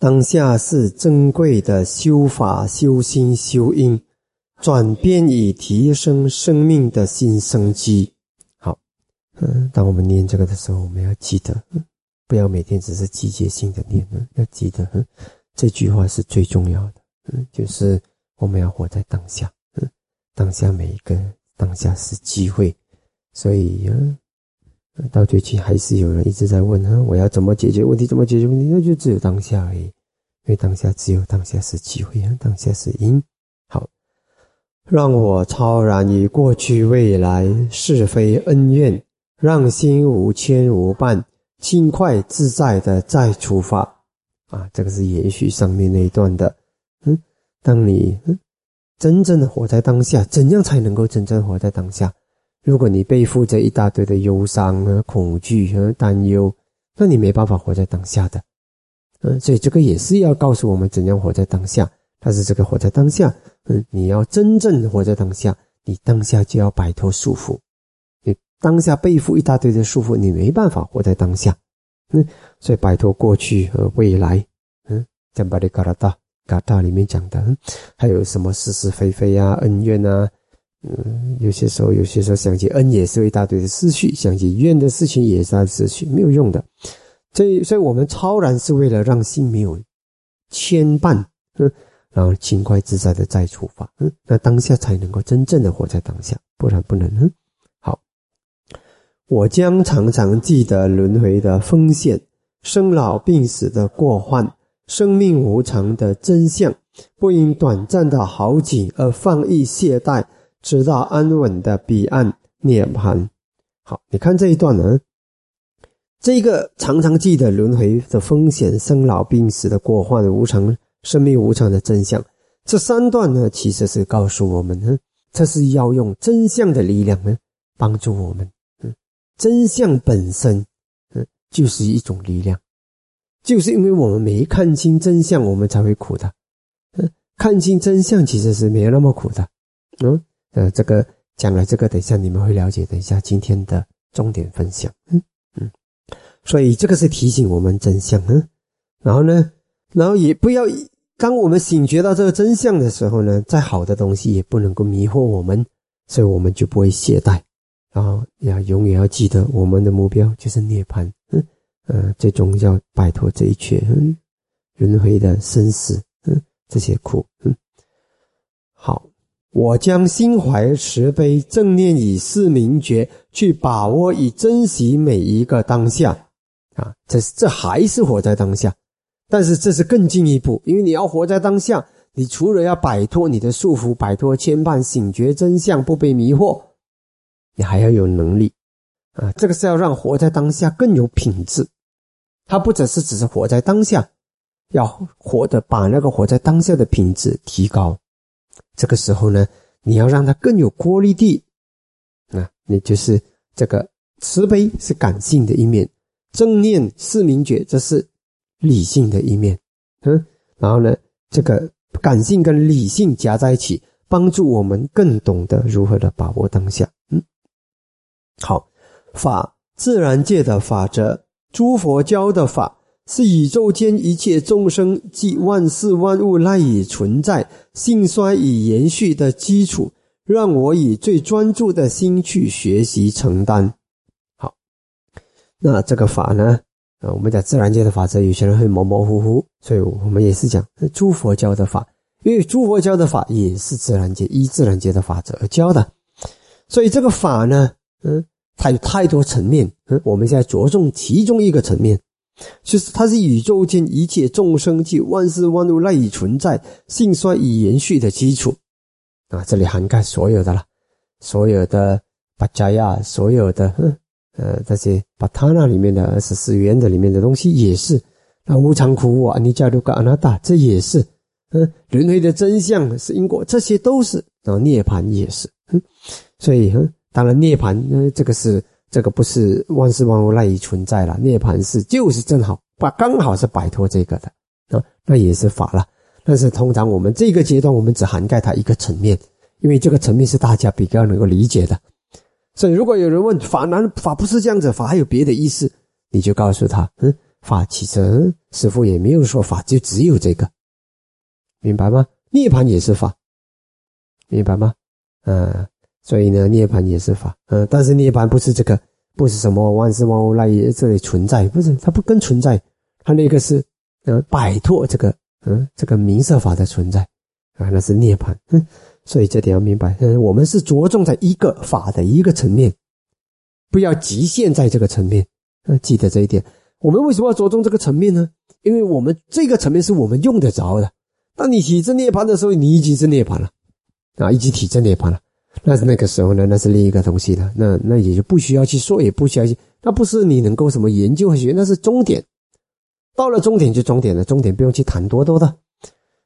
当下是珍贵的修法、修心、修因，转变以提升生命的新生机。好，嗯，当我们念这个的时候，我们要记得，不要每天只是季节性的念，要记得，这句话是最重要的，嗯，就是我们要活在当下，嗯，当下每一个当下是机会，所以，嗯。到最近还是有人一直在问哈，我要怎么解决问题？怎么解决问题？那就只有当下而已，因为当下只有当下是机会啊，当下是因。好，让我超然于过去、未来是非恩怨，让心无牵无绊，轻快自在的再出发。啊，这个是延续上面那一段的。嗯，当你真正的活在当下，怎样才能够真正活在当下？如果你背负着一大堆的忧伤和恐惧和担忧，那你没办法活在当下的。嗯，所以这个也是要告诉我们怎样活在当下。但是这个活在当下，嗯，你要真正活在当下，你当下就要摆脱束缚。你当下背负一大堆的束缚，你没办法活在当下。嗯，所以摆脱过去和未来。嗯，像巴里嘎拉达嘎达里面讲的，还有什么是是非非啊，恩怨啊。嗯，有些时候，有些时候想起恩也是一大堆的思绪，想起怨的事情也是在思绪，没有用的。所以，所以我们超然是为了让心没有牵绊，然后轻快自在的再出发，嗯，那当下才能够真正的活在当下，不然不能。嗯，好，我将常常记得轮回的风险、生老病死的过患、生命无常的真相，不因短暂的好景而放逸懈怠。直到安稳的彼岸涅槃。好，你看这一段呢，这个常常记得轮回的风险、生老病死的过患、无常、生命无常的真相。这三段呢，其实是告诉我们呢，这是要用真相的力量呢，帮助我们。嗯，真相本身，嗯，就是一种力量，就是因为我们没看清真相，我们才会苦的。嗯，看清真相其实是没有那么苦的。嗯。呃，这个讲了这个，等一下你们会了解。等一下今天的重点分享，嗯嗯，所以这个是提醒我们真相，嗯，然后呢，然后也不要当我们醒觉到这个真相的时候呢，再好的东西也不能够迷惑我们，所以我们就不会懈怠，然后要永远要记得我们的目标就是涅槃，嗯。呃，最终要摆脱这一切嗯。轮回的生死，嗯这些苦，嗯。我将心怀慈悲、正念以示明觉，去把握与珍惜每一个当下。啊，这这还是活在当下，但是这是更进一步，因为你要活在当下，你除了要摆脱你的束缚、摆脱牵绊、醒觉真相、不被迷惑，你还要有能力。啊，这个是要让活在当下更有品质。它不只是只是活在当下，要活的把那个活在当下的品质提高。这个时候呢，你要让它更有活力地，啊，你就是这个慈悲是感性的一面，正念是明觉，这是理性的一面，嗯，然后呢，这个感性跟理性夹在一起，帮助我们更懂得如何的把握当下，嗯，好，法自然界的法则，诸佛教的法。是宇宙间一切众生及万事万物赖以存在、兴衰与延续的基础，让我以最专注的心去学习承担。好，那这个法呢？啊，我们讲自然界的法则，有些人会模模糊糊，所以我们也是讲诸佛教的法，因为诸佛教的法也是自然界依自然界的法则而教的，所以这个法呢，嗯，它有太多层面，嗯，我们现在着重其中一个层面。就是它是宇宙间一切众生及万事万物赖以存在、兴衰与延续的基础啊！这里涵盖所有的了，所有的巴加亚，所有的呃这些巴塔那里面的二十四元的里面的东西也是。那无常苦啊，尼加鲁嘎阿那达，这也是。嗯，轮回的真相是因果，这些都是。然后涅槃也是。嗯，所以嗯，当然涅槃，嗯，这个是。这个不是万事万物赖以存在了，涅槃是就是正好把刚好是摆脱这个的啊，那也是法了。但是通常我们这个阶段，我们只涵盖它一个层面，因为这个层面是大家比较能够理解的。所以如果有人问法难法不是这样子，法还有别的意思，你就告诉他，嗯，法其实师傅也没有说法就只有这个，明白吗？涅槃也是法，明白吗？嗯，所以呢，涅槃也是法，嗯，但是涅槃不是这个，不是什么万事万物赖于这里存在，不是，它不跟存在，它那个是，呃，摆脱这个，嗯，这个名色法的存在，啊，那是涅槃，嗯，所以这点要明白，嗯，我们是着重在一个法的一个层面，不要局限在这个层面，嗯，记得这一点。我们为什么要着重这个层面呢？因为我们这个层面是我们用得着的。当你体证涅槃的时候，你已经是涅槃了，啊，已经体证涅槃了。那是那个时候呢，那是另一个东西了。那那也就不需要去说，也不需要去，那不是你能够什么研究和学，那是终点。到了终点就终点了，终点不用去谈多多的。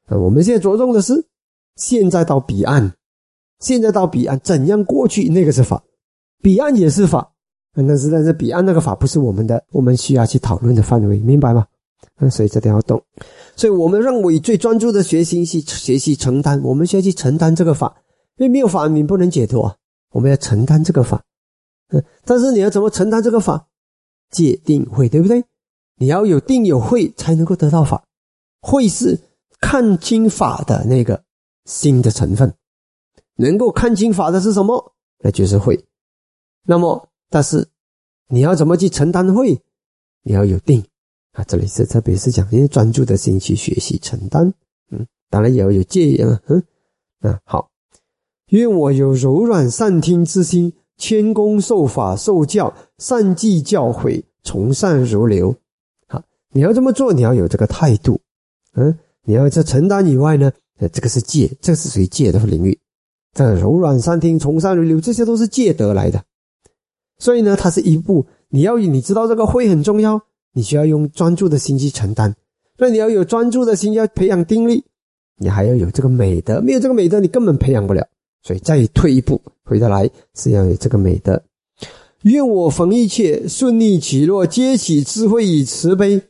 啊，我们现在着重的是现在到彼岸，现在到彼岸怎样过去，那个是法，彼岸也是法。但是，但是彼岸那个法不是我们的，我们需要去讨论的范围，明白吗？嗯，所以这点要懂。所以我们认为最专注的学习是学习承担，我们需要去承担这个法，因为没有法你不能解脱，我们要承担这个法。嗯，但是你要怎么承担这个法？戒定慧，对不对？你要有定有慧才能够得到法。慧是看清法的那个心的成分，能够看清法的是什么？那就是慧。那么。但是，你要怎么去承担会？你要有定啊！这里是特别是讲，因为专注的心去学习承担。嗯，当然也要有戒啊。嗯，啊好。愿我有柔软善听之心，谦恭受法受教，善记教诲，从善如流。好，你要这么做，你要有这个态度。嗯，你要在承担以外呢，呃，这个是戒，这是属于戒的领域。这柔软善听，从善如流，这些都是戒得来的。所以呢，它是一步，你要你知道这个会很重要，你需要用专注的心去承担。所以你要有专注的心，要培养定力，你还要有这个美德，没有这个美德，你根本培养不了。所以再退一步，回得来是要有这个美德。愿我逢一切顺利起落，皆起智慧与慈悲。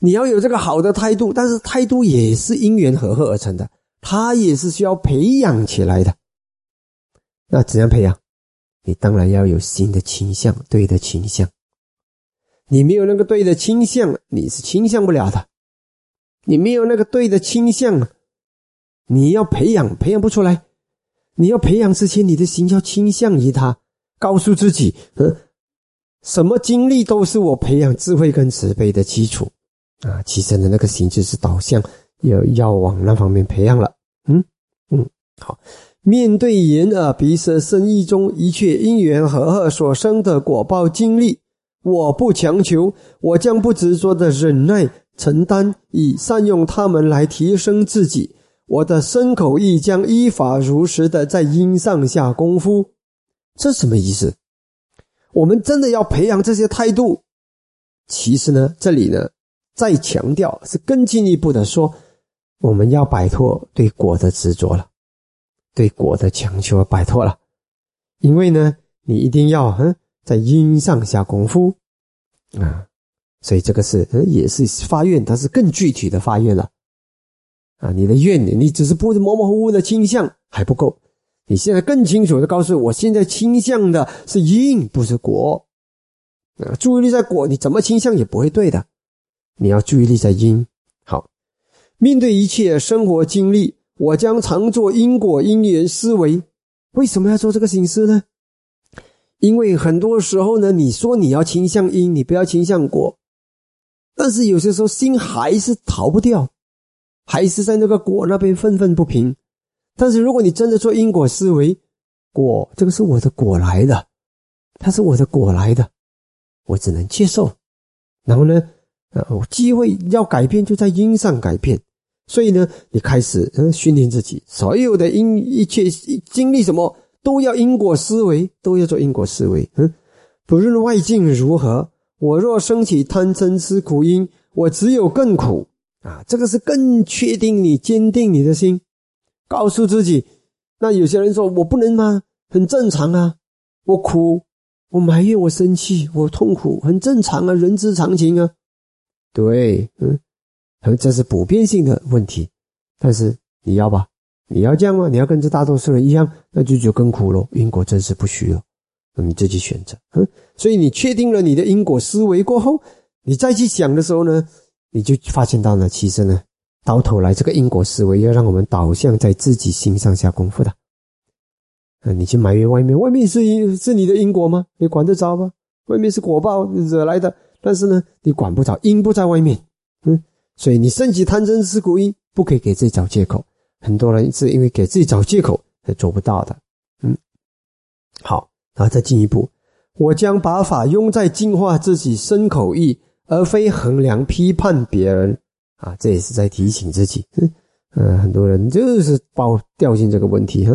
你要有这个好的态度，但是态度也是因缘和合而成的，它也是需要培养起来的。那怎样培养？你当然要有新的倾向，对的倾向。你没有那个对的倾向，你是倾向不了的。你没有那个对的倾向，你要培养，培养不出来。你要培养之前，你的心要倾向于他，告诉自己，嗯，什么经历都是我培养智慧跟慈悲的基础啊。其实的那个心就是导向，要要往那方面培养了。嗯嗯，好。面对眼耳鼻舌身意中一切因缘和合所生的果报经历，我不强求，我将不执着的忍耐承担，以善用他们来提升自己。我的身口意将依法如实的在因上下功夫。这什么意思？我们真的要培养这些态度？其实呢，这里呢再强调是更进一步的说，我们要摆脱对果的执着了。对果的强求摆脱了，因为呢，你一定要嗯在因上下功夫啊，所以这个是嗯也是发愿，它是更具体的发愿了啊。你的愿，你只是不是模模糊糊的倾向还不够，你现在更清楚的告诉我，现在倾向的是因，不是果啊。注意力在果，你怎么倾向也不会对的，你要注意力在因。好，面对一切生活经历。我将常做因果因缘思维，为什么要做这个形式呢？因为很多时候呢，你说你要倾向因，你不要倾向果，但是有些时候心还是逃不掉，还是在那个果那边愤愤不平。但是如果你真的做因果思维，果这个是我的果来的，它是我的果来的，我只能接受。然后呢，呃，机会要改变就在因上改变。所以呢，你开始嗯训练自己，所有的因一切经历什么都要因果思维，都要做因果思维。嗯，不论外境如何，我若升起贪嗔痴苦因，我只有更苦啊！这个是更确定你坚定你的心，告诉自己。那有些人说我不能吗？很正常啊，我苦，我埋怨，我生气，我痛苦，很正常啊，人之常情啊。对，嗯。这是普遍性的问题，但是你要吧？你要这样吗？你要跟着大多数人一样，那就就更苦了。因果真是不虚了，你自己选择。嗯，所以你确定了你的因果思维过后，你再去想的时候呢，你就发现到呢，其实呢，到头来这个因果思维要让我们导向在自己心上下功夫的。嗯，你去埋怨外面，外面是因是你的因果吗？你管得着吗？外面是果报惹来的，但是呢，你管不着，因不在外面。嗯，所以你升起贪嗔痴苦因，不可以给自己找借口。很多人是因为给自己找借口才做不到的。嗯，好，然后再进一步，我将把法用在净化自己身口意，而非衡量批判别人。啊，这也是在提醒自己。嗯，很多人就是包掉进这个问题，哈。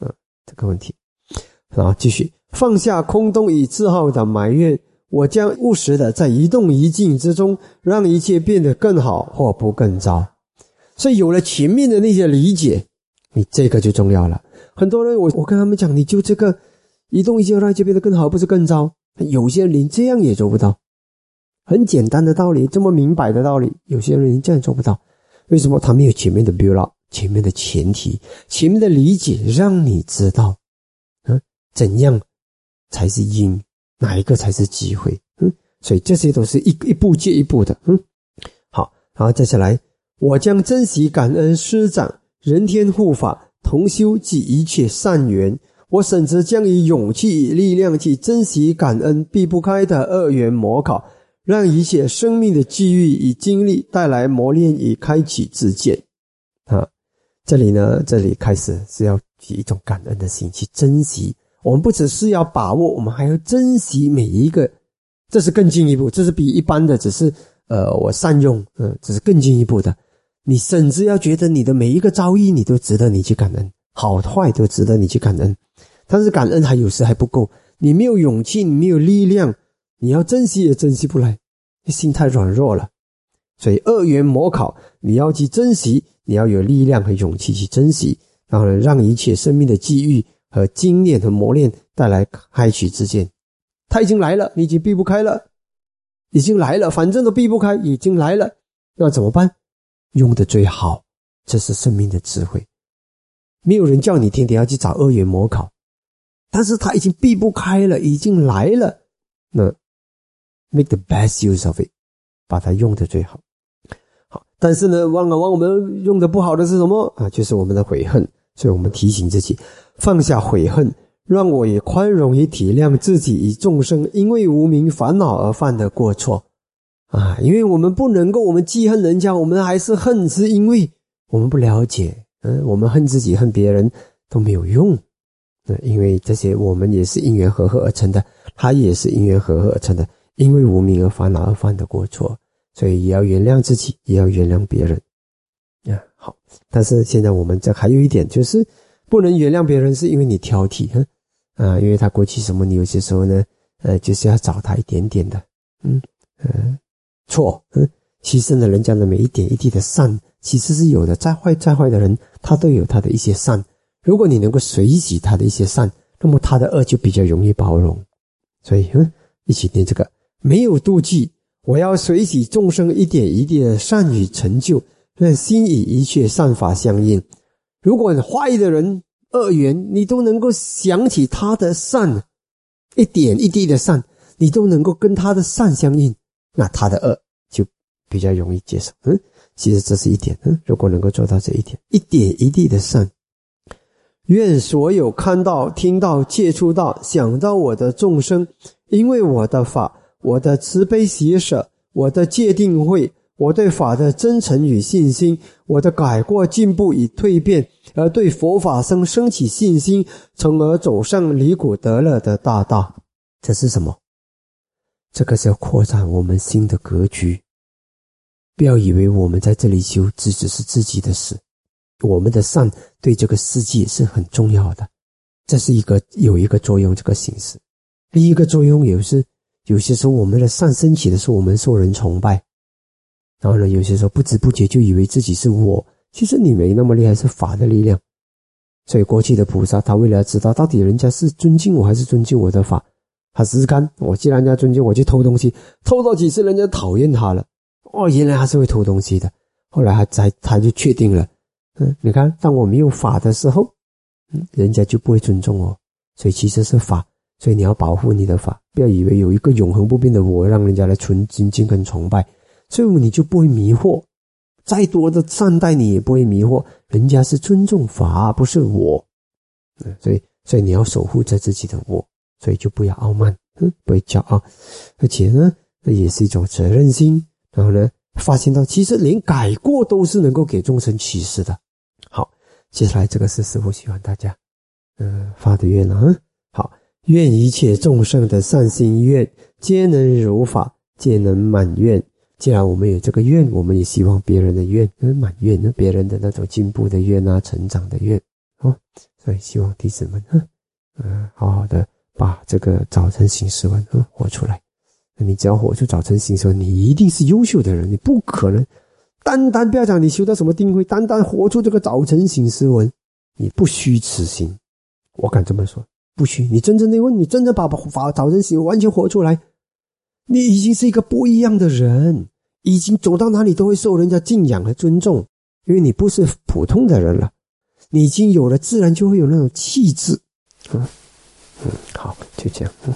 嗯这个问题，然后继续放下空洞与自豪的埋怨，我将务实的在一动一静之中，让一切变得更好或不更糟。所以有了前面的那些理解，你这个就重要了。很多人，我我跟他们讲，你就这个一动一静让一切变得更好，不是更糟？有些人连这样也做不到。很简单的道理，这么明白的道理，有些人这样做不到。为什么？他没有前面的 build up。前面的前提，前面的理解，让你知道，嗯，怎样才是因，哪一个才是机会，嗯，所以这些都是一一步接一步的，嗯，好，然后接下来，我将珍惜感恩师长、人天护法、同修及一切善缘，我甚至将以勇气力量去珍惜感恩避不开的二元模考，让一切生命的机遇与经历带来磨练与开启自见，啊。这里呢，这里开始是要以一种感恩的心去珍惜。我们不只是要把握，我们还要珍惜每一个。这是更进一步，这是比一般的只是呃我善用，嗯，只是更进一步的。你甚至要觉得你的每一个遭遇，你都值得你去感恩，好坏都值得你去感恩。但是感恩还有时还不够，你没有勇气，你没有力量，你要珍惜也珍惜不来，心太软弱了。所以二元模考，你要去珍惜。你要有力量和勇气去珍惜，然后呢，让一切生命的机遇和经验和磨练带来开启之见。他已经来了，你已经避不开了，已经来了，反正都避不开，已经来了，那怎么办？用的最好，这是生命的智慧。没有人叫你天天要去找二元模考，但是他已经避不开了，已经来了，那 make the best use of it，把它用的最好。好但是呢，往往我们用的不好的是什么啊？就是我们的悔恨。所以我们提醒自己放下悔恨，让我也宽容与体谅自己与众生因为无名烦恼而犯的过错啊！因为我们不能够，我们记恨人家，我们还是恨，是因为我们不了解。嗯，我们恨自己、恨别人都没有用。嗯，因为这些我们也是因缘和合而成的，他也是因缘和合而成的，因为无名而烦恼而犯的过错。所以也要原谅自己，也要原谅别人，呀，好。但是现在我们这还有一点，就是不能原谅别人，是因为你挑剔，哼，啊，因为他过去什么，你有些时候呢，呃，就是要找他一点点的，嗯嗯，错，嗯，牺牲了人家的每一点一滴的善，其实是有的。再坏再坏的人，他都有他的一些善。如果你能够随喜他的一些善，那么他的恶就比较容易包容。所以，嗯，一起念这个，没有妒忌。我要随喜众生一点一滴的善与成就，让心与一切善法相应。如果坏的人恶缘，你都能够想起他的善，一点一滴的善，你都能够跟他的善相应，那他的恶就比较容易接受。嗯，其实这是一点。嗯，如果能够做到这一点，一点一滴的善，愿所有看到、听到、接触到、想到我的众生，因为我的法。我的慈悲喜舍，我的戒定慧，我对法的真诚与信心，我的改过进步与蜕变，而对佛法生升起信心，从而走上离苦得乐的大道。这是什么？这个是要扩展我们心的格局。不要以为我们在这里修，只只是自己的事。我们的善对这个世界是很重要的，这是一个有一个作用，这个形式。第一个作用也是。有些时候，我们的善升起的时候，我们受人崇拜，然后呢，有些时候不知不觉就以为自己是我。其实你没那么厉害，是法的力量。所以过去的菩萨，他为了要知道到底人家是尊敬我还是尊敬我的法，他试试看。我既然人家尊敬我，去偷东西，偷到几次人家讨厌他了。哦，原来他是会偷东西的。后来他才他就确定了，嗯，你看，当我没有法的时候，嗯，人家就不会尊重我。所以其实是法。所以你要保护你的法，不要以为有一个永恒不变的我，让人家来存尊敬跟崇拜，所以你就不会迷惑。再多的善待你也不会迷惑，人家是尊重法，不是我。嗯，所以所以你要守护着自己的我，所以就不要傲慢，嗯，不会骄傲，而且呢，这也是一种责任心。然后呢，发现到其实连改过都是能够给众生启示的。好，接下来这个是师傅希望大家，嗯，发的愿啊。好，愿一切众生的善心愿，皆能如法，皆能满愿。既然我们有这个愿，我们也希望别人的愿能满愿，呢，别人的那种进步的愿啊，成长的愿，哦，所以希望弟子们，嗯，好好的把这个早晨醒时文，嗯，活出来。你只要活出早晨醒时文，你一定是优秀的人，你不可能单单不要讲你修到什么定慧，单单活出这个早晨醒时文，你不虚此行。我敢这么说，不许。你真正的问，你真正把法早晨醒完全活出来，你已经是一个不一样的人。已经走到哪里都会受人家敬仰和尊重，因为你不是普通的人了，你已经有了，自然就会有那种气质。嗯嗯，好，就这样。嗯。